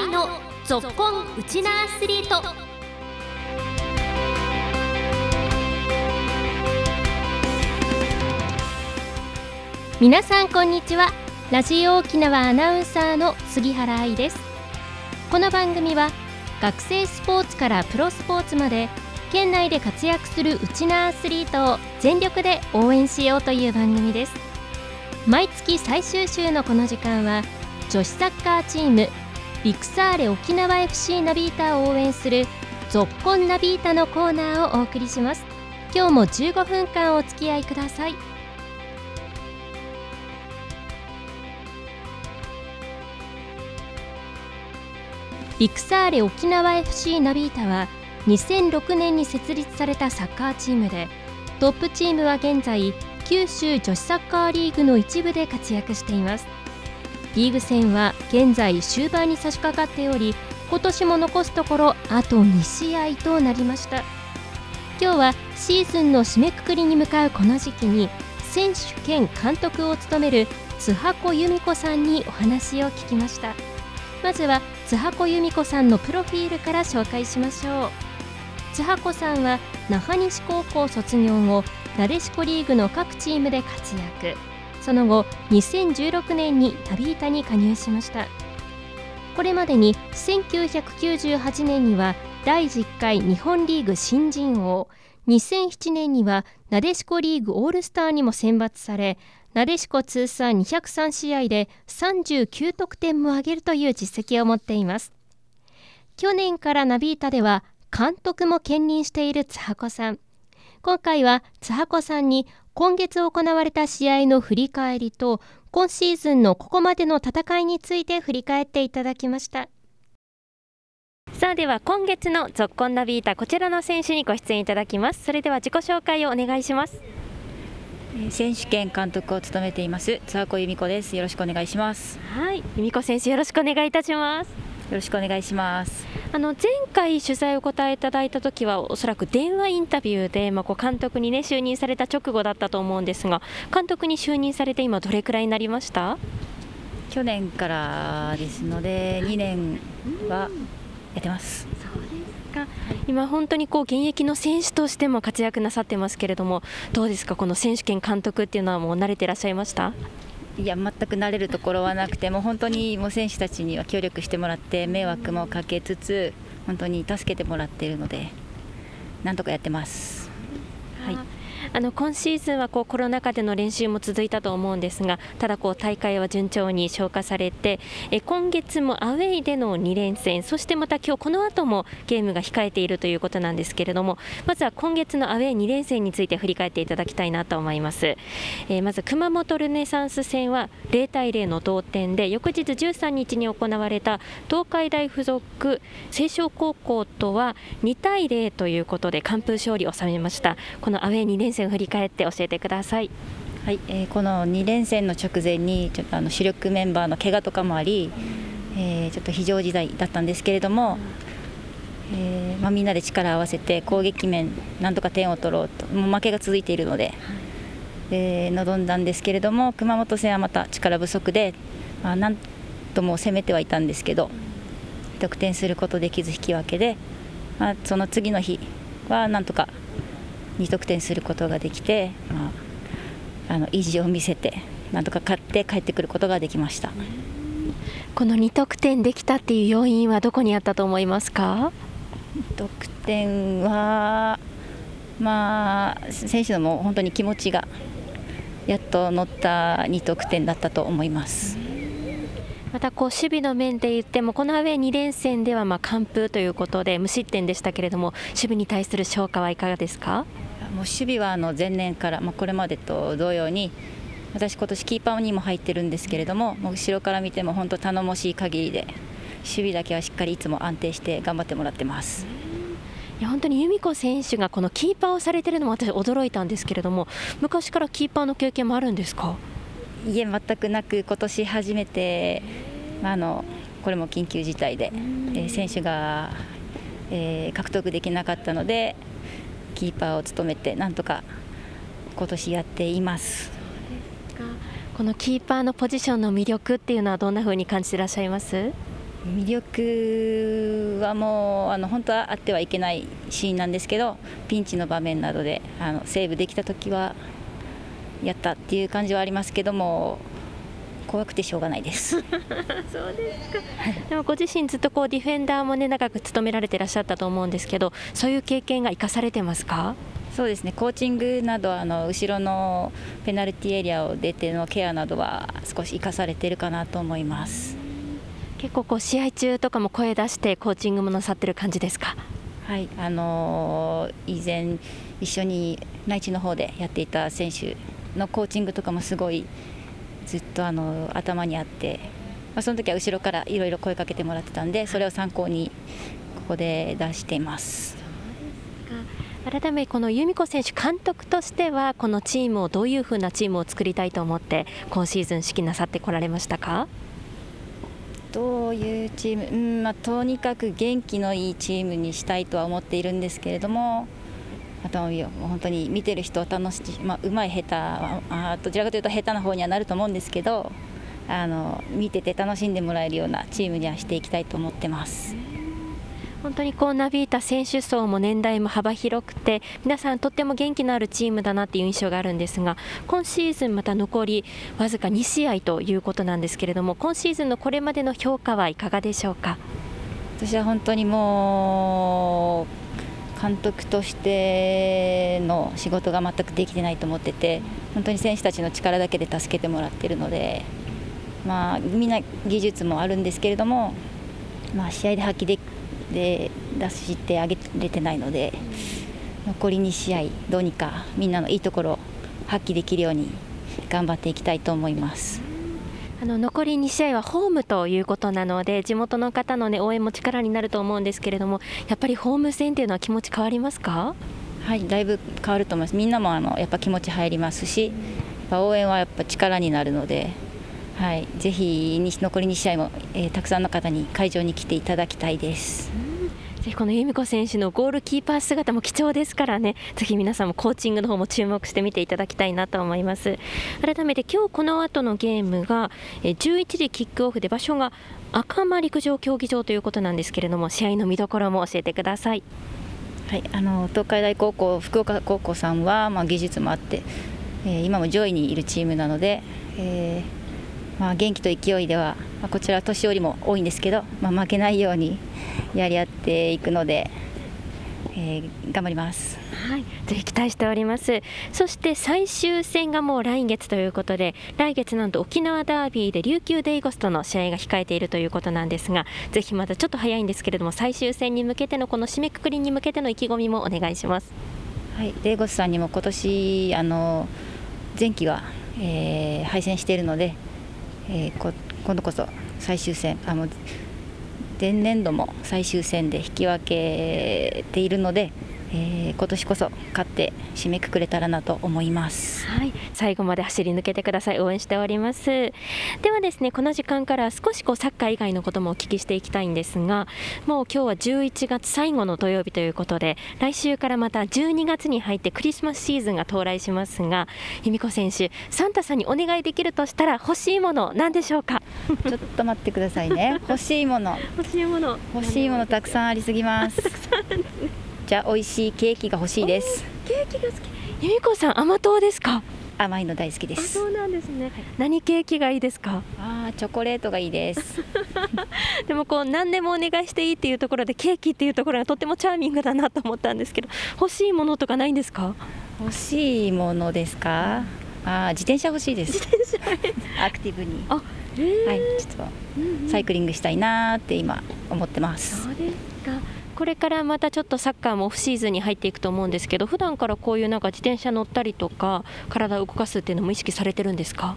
愛のぞっこんウチナアスリート。皆さんこんにちは。ラジオ沖縄アナウンサーの杉原愛です。この番組は学生スポーツからプロスポーツまで県内で活躍するウチナアスリートを全力で応援しようという番組です。毎月最終週のこの時間は女子サッカーチームビクサーレ沖縄 FC ナビータを応援するぞっこんナビータのコーナーをお送りします。今日も15分間お付き合いください。ビクサーレ沖縄 FC ナビータは2006年に設立されたサッカーチームでトップチームは現在九州女子サッカーリーグの一部で活躍しています。リーグ戦は現在終盤に差し掛かっており今年も残すところあと2試合となりました。今日はシーズンの締めくくりに向かうこの時期に選手兼監督を務める津箱由美子さんにお話を聞きました。まずは津箱由美子さんのプロフィールから紹介しましょう。津箱さんは那覇西高校卒業後なでしこリーグの各チームで活躍。その後2016年に旅板に加入しました。これまでに1998年には第10回日本リーグ新人王2007年にはなでしこリーグオールスターにも選抜されなでしこ通算203試合で39得点も挙げるという実績を持っています。去年からナビータでは監督も兼任している津箱さん。今回は津箱さんに今月行われた試合の振り返りと今シーズンのここまでの戦いについて振り返っていただきました。さあでは今月のゾッコンナビータこちらの選手にご出演いただきます。それでは自己紹介をお願いします。選手兼監督を務めています津箱由美子です。よろしくお願いします。はい由美子選手よろしくお願いいたします。よろしくお願いします。あの前回取材を答えいただいた時はおそらく電話インタビューで、まあ、こう監督に、ね、就任された直後だったと思うんですが監督に就任されて今どれくらいになりました？去年からですので2年はやってます。そうですか。今、本当にこう現役の選手としても活躍なさってますけれどもどうですか、この選手権監督っていうのはもう慣れていらっしゃいました？いや全く慣れるところはなくてもう本当にもう選手たちには協力してもらって迷惑もかけつつ本当に助けてもらっているのでなんとかやってます。はいあの今シーズンはこうコロナ禍での練習も続いたと思うんですがただこう大会は順調に消化されてえ今月もアウェイでの2連戦そしてまた今日この後もゲームが控えているということなんですけれどもまずは今月のアウェイ2連戦について振り返っていただきたいなと思います、えーまず熊本ルネサンス戦は0対0の同点で翌日13日に行われた東海大附属青少高校とは2対0ということで完封勝利を収めました。このアウェイ2連戦を振り返って教えてください。はいえーこの2連戦の直前にちょっとあの主力メンバーの怪我とかもあり、えーちょっと非常事態だったんですけれども、えーまあ、みんなで力を合わせて攻撃面なんとか点を取ろうともう負けが続いているので、えー臨んだんですけれども熊本戦はまた力不足で、まあ、なんとも攻めてはいたんですけど得点することできず引き分けで、まあ、その次の日はなんとか2得点することができて、まあ、あの意地を見せてなんとか勝って帰ってくることができました。この2得点できたっていう要因はどこにあったと思いますか？得点は、まあ、選手のも本当に気持ちがやっと乗った2得点だったと思います。またこう守備の面で言ってもこのアウェー2連戦ではまあ完封ということで無失点でしたけれども守備に対する評価はいかがですか？もう守備はあの前年から、まあ、これまでと同様に私、今年キーパーにも入ってるんですけれどももう後ろから見ても本当頼もしい限りで守備だけはしっかりいつも安定して頑張ってもらってます。いや本当に由美子選手がこのキーパーをされているのも私驚いたんですけれども昔からキーパーの経験もあるんですか？いえ全くなく今年初めて、まあ、あのこれも緊急事態で、えー選手が、えー獲得できなかったのでキーパーを務めてなんとか今年やっています。このキーパーのポジションの魅力っていうのはどんな風に感じていらっしゃいます？魅力はもうあの本当はあってはいけないシーンなんですけどピンチの場面などであのセーブできた時はやったっていう感じはありますけども怖くてしょうがないです。そうですか、でもご自身ずっとこうディフェンダーもね長く務められていらっしゃったと思うんですけどそういう経験が生かされてますか？そうですね。コーチングなどあの後ろのペナルティエリアを出てのケアなどは少し生かされているかなと思います。結構こう試合中とかも声出してコーチングもなさってる感じですか？はい。あのー、以前一緒に内地の方でやっていた選手のコーチングとかもすごいずっとあの頭にあって、まあ、その時は後ろからいろいろ声かけてもらってたんでそれを参考にここで出しています。改めこの由美子選手監督としてはこのチームをどういうふうなチームを作りたいと思って今シーズン指揮なさってこられましたか？どういうチーム、うんまあ、とにかく元気のいいチームにしたいとは思っているんですけれどもあと本当に見てる人を楽しまあ、うまい下手あどちらかというと下手な方にはなると思うんですけどあの見てて楽しんでもらえるようなチームにはしていきたいと思ってます。本当にこうなびいた選手層も年代も幅広くて皆さんとっても元気のあるチームだなっていう印象があるんですが今シーズンまた残りわずか2試合ということなんですけれども今シーズンのこれまでの評価はいかがでしょうか？私は本当にもう監督としての仕事が全くできてないと思ってて本当に選手たちの力だけで助けてもらってるので、まあ、みんな技術もあるんですけれども、まあ、試合で発揮でで出してあげれてないので残り2試合どうにかみんなのいいところを発揮できるように頑張っていきたいと思います。あの残り2試合はホームということなので地元の方の、ね、応援も力になると思うんですけれどもやっぱりホーム戦というのは気持ち変わりますか？はいだいぶ変わると思いますみんなもあのやっぱ気持ち入りますし応援はやっぱ力になるので、はい、ぜひ残り2試合も、えー、たくさんの方に会場に来ていただきたいです。ぜひこの由美子選手のゴールキーパー姿も貴重ですからね、ぜひ皆さんもコーチングの方も注目して見ていただきたいなと思います。改めて今日この後のゲームが11時キックオフで場所が赤間陸上競技場ということなんですけれども、試合の見どころも教えてください。はい、あの東海大高校、福岡高校さんは、まあ、技術もあって、えー、今も上位にいるチームなので、えーまあ、元気と勢いでは、まあ、こちら年寄りも多いんですけど、まあ、負けないようにやり合っていくので、えー、頑張ります。はい、ぜひ期待しております。そして最終戦がもう来月ということで、来月なんと沖縄ダービーで琉球デイゴスとの試合が控えているということなんですが、ぜひまだちょっと早いんですけれども、最終戦に向けてのこの締めくくりに向けての意気込みもお願いします。はい、デイゴスさんにも今年あの前期は、えー、敗戦しているので、えー、今度こそ最終戦あの前年度も最終戦で引き分けているので、えー、今年こそ勝って締めくくれたらなと思います。はい、最後まで走り抜けてください。応援しております。ではですね、この時間から少しこうサッカー以外のこともお聞きしていきたいんですが、もう今日は11月最後の土曜日ということで、来週からまた12月に入ってクリスマスシーズンが到来しますが、由美子選手、サンタさんにお願いできるとしたら欲しいもの何でしょうか？ちょっと待ってくださいね。欲しいもの。欲しいもの。欲しいものたくさんありすぎます。じゃ美味しいケーキが欲しいです。ケーキが好き。由美子さん甘党ですか？甘いの大好きです。そうなんですね、はい、何ケーキがいいですか？あチョコレートがいいです。でもこう何でもお願いしていいっていうところでケーキっていうところがとってもチャーミングだなと思ったんですけど欲しいものとかないんですか？欲しいものですか？あ自転車欲しいです。アクティブに。あはいちょっとサイクリングしたいなって今思ってます。そうですかこれからまたちょっとサッカーもオフシーズンに入っていくと思うんですけど普段からこういうなんか自転車乗ったりとか体を動かすっていうのも意識されてるんですか？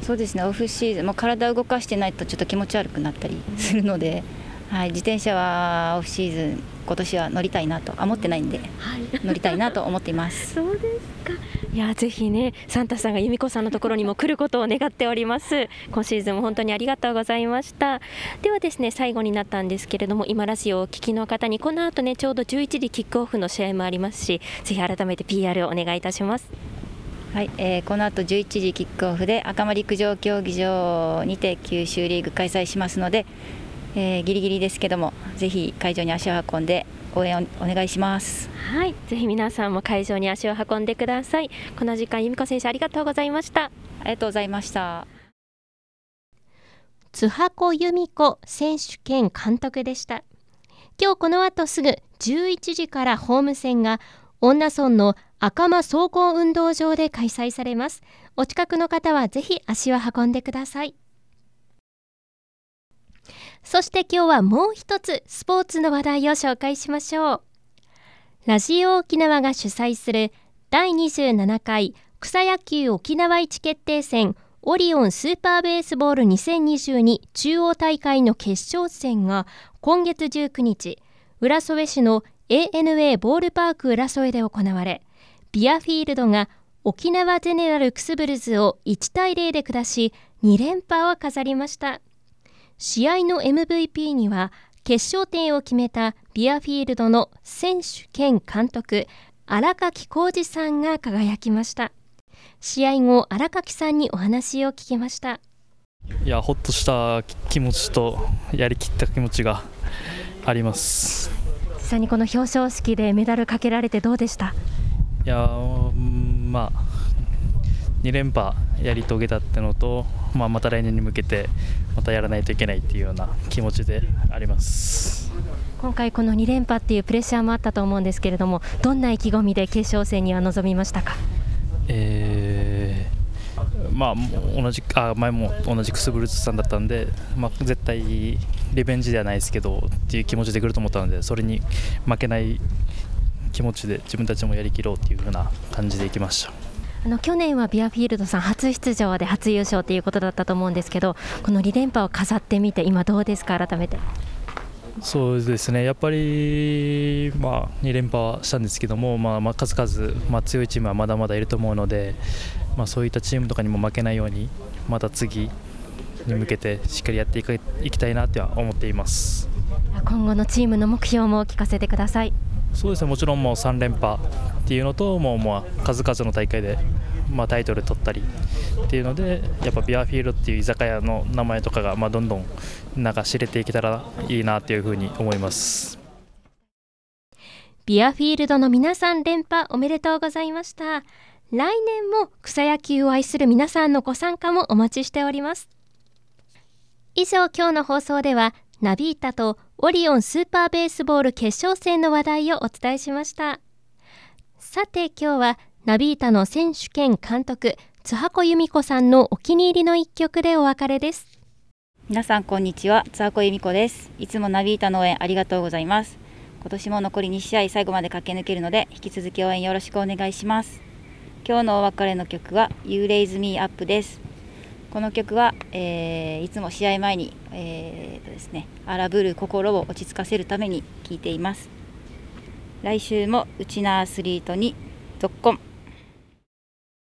そうですね。オフシーズンもう体を動かしてないとちょっと気持ち悪くなったりするので、はい、自転車はオフシーズン今年は乗りたいなとあ持ってないんで、はい、乗りたいなと思っています。そうですか。いやぜひねサンタさんが由美子さんのところにも来ることを願っております。今シーズンも本当にありがとうございました。ではですね最後になったんですけれども今ラジオをお聞きの方にこの後ねちょうど11時キックオフの試合もありますしぜひ改めて PR をお願いいたします。はい、えー、この後11時キックオフで赤間陸上競技場にて九州リーグ開催しますので、えー、ギリギリですけどもぜひ会場に足を運んで応援お願いします。はいぜひ皆さんも会場に足を運んでください。この時間由美子選手ありがとうございました。ありがとうございました。津箱由美子選手兼監督でした。今日この後すぐ11時からホーム戦が恩納村の赤間総合運動場で開催されます。お近くの方はぜひ足を運んでくださいそして今日はもう一つスポーツの話題を紹介しましょう。ラジオ沖縄が主催する第27回草野球沖縄一決定戦オリオンスーパーベースボール2022中央大会の決勝戦が今月19日浦添市の ANA ボールパーク浦添で行われビアフィールドが沖縄ゼネラルクスブルズを1対0で下し2連覇を飾りました。試合の MVP には決勝点を決めたビアフィールドの選手兼監督荒垣浩二さんが輝きました。試合後荒垣さんにお話を聞きました。いやほっとした気持ちとやりきった気持ちがあります。実際にこの表彰式でメダルかけられてどうでした？いやまあ2連覇やり遂げたってのと、まあ、また来年に向けてまたやらないといけないっていうような気持ちであります今回、この2連覇っていうプレッシャーもあったと思うんですけれどもどんな意気込みで決勝戦には臨みましたか、えーまあ、同じあ前も同じくすぶるつさんだったんで、まあ、絶対リベンジではないですけどっていう気持ちで来ると思ったのでそれに負けない気持ちで自分たちもやりきろうっていう風な感じでいきました。あの去年はビアフィールドさん初出場で初優勝ということだったと思うんですけどこの2連覇を飾ってみて今どうですか？改めて。そうですね。やっぱり、まあ、2連覇はしたんですけども、まあ、まあ数々、まあ、強いチームはまだまだいると思うので、まあ、そういったチームとかにも負けないようにまた次に向けてしっかりやっていきたいなとは思っています。今後のチームの目標も聞かせてください。そうですねもちろんもう3連覇っていうのともうもう数々の大会で、まあ、タイトル取ったりっていうのでやっぱビアフィールドっていう居酒屋の名前とかが、まあ、どんどんなんか知れていけたらいいなというふうに思います。ビアフィールドの皆さん連覇おめでとうございました。来年も草野球を愛する皆さんのご参加もお待ちしております。以上今日の放送ではナビータとオリオンスーパーベースボール決勝戦の話題をお伝えしました。さて今日はナビータの選手兼監督津箱由美子さんのお気に入りの一曲でお別れです。皆さんこんにちは。津箱由美子です。いつもナビータの応援ありがとうございます。今年も残り2試合最後まで駆け抜けるので引き続き応援よろしくお願いします。今日のお別れの曲は You Raise Me Up です。この曲は、えー、いつも試合前に、えーとですね、荒ぶる心を落ち着かせるために聞いています。来週もうちなアスリートにドッコン。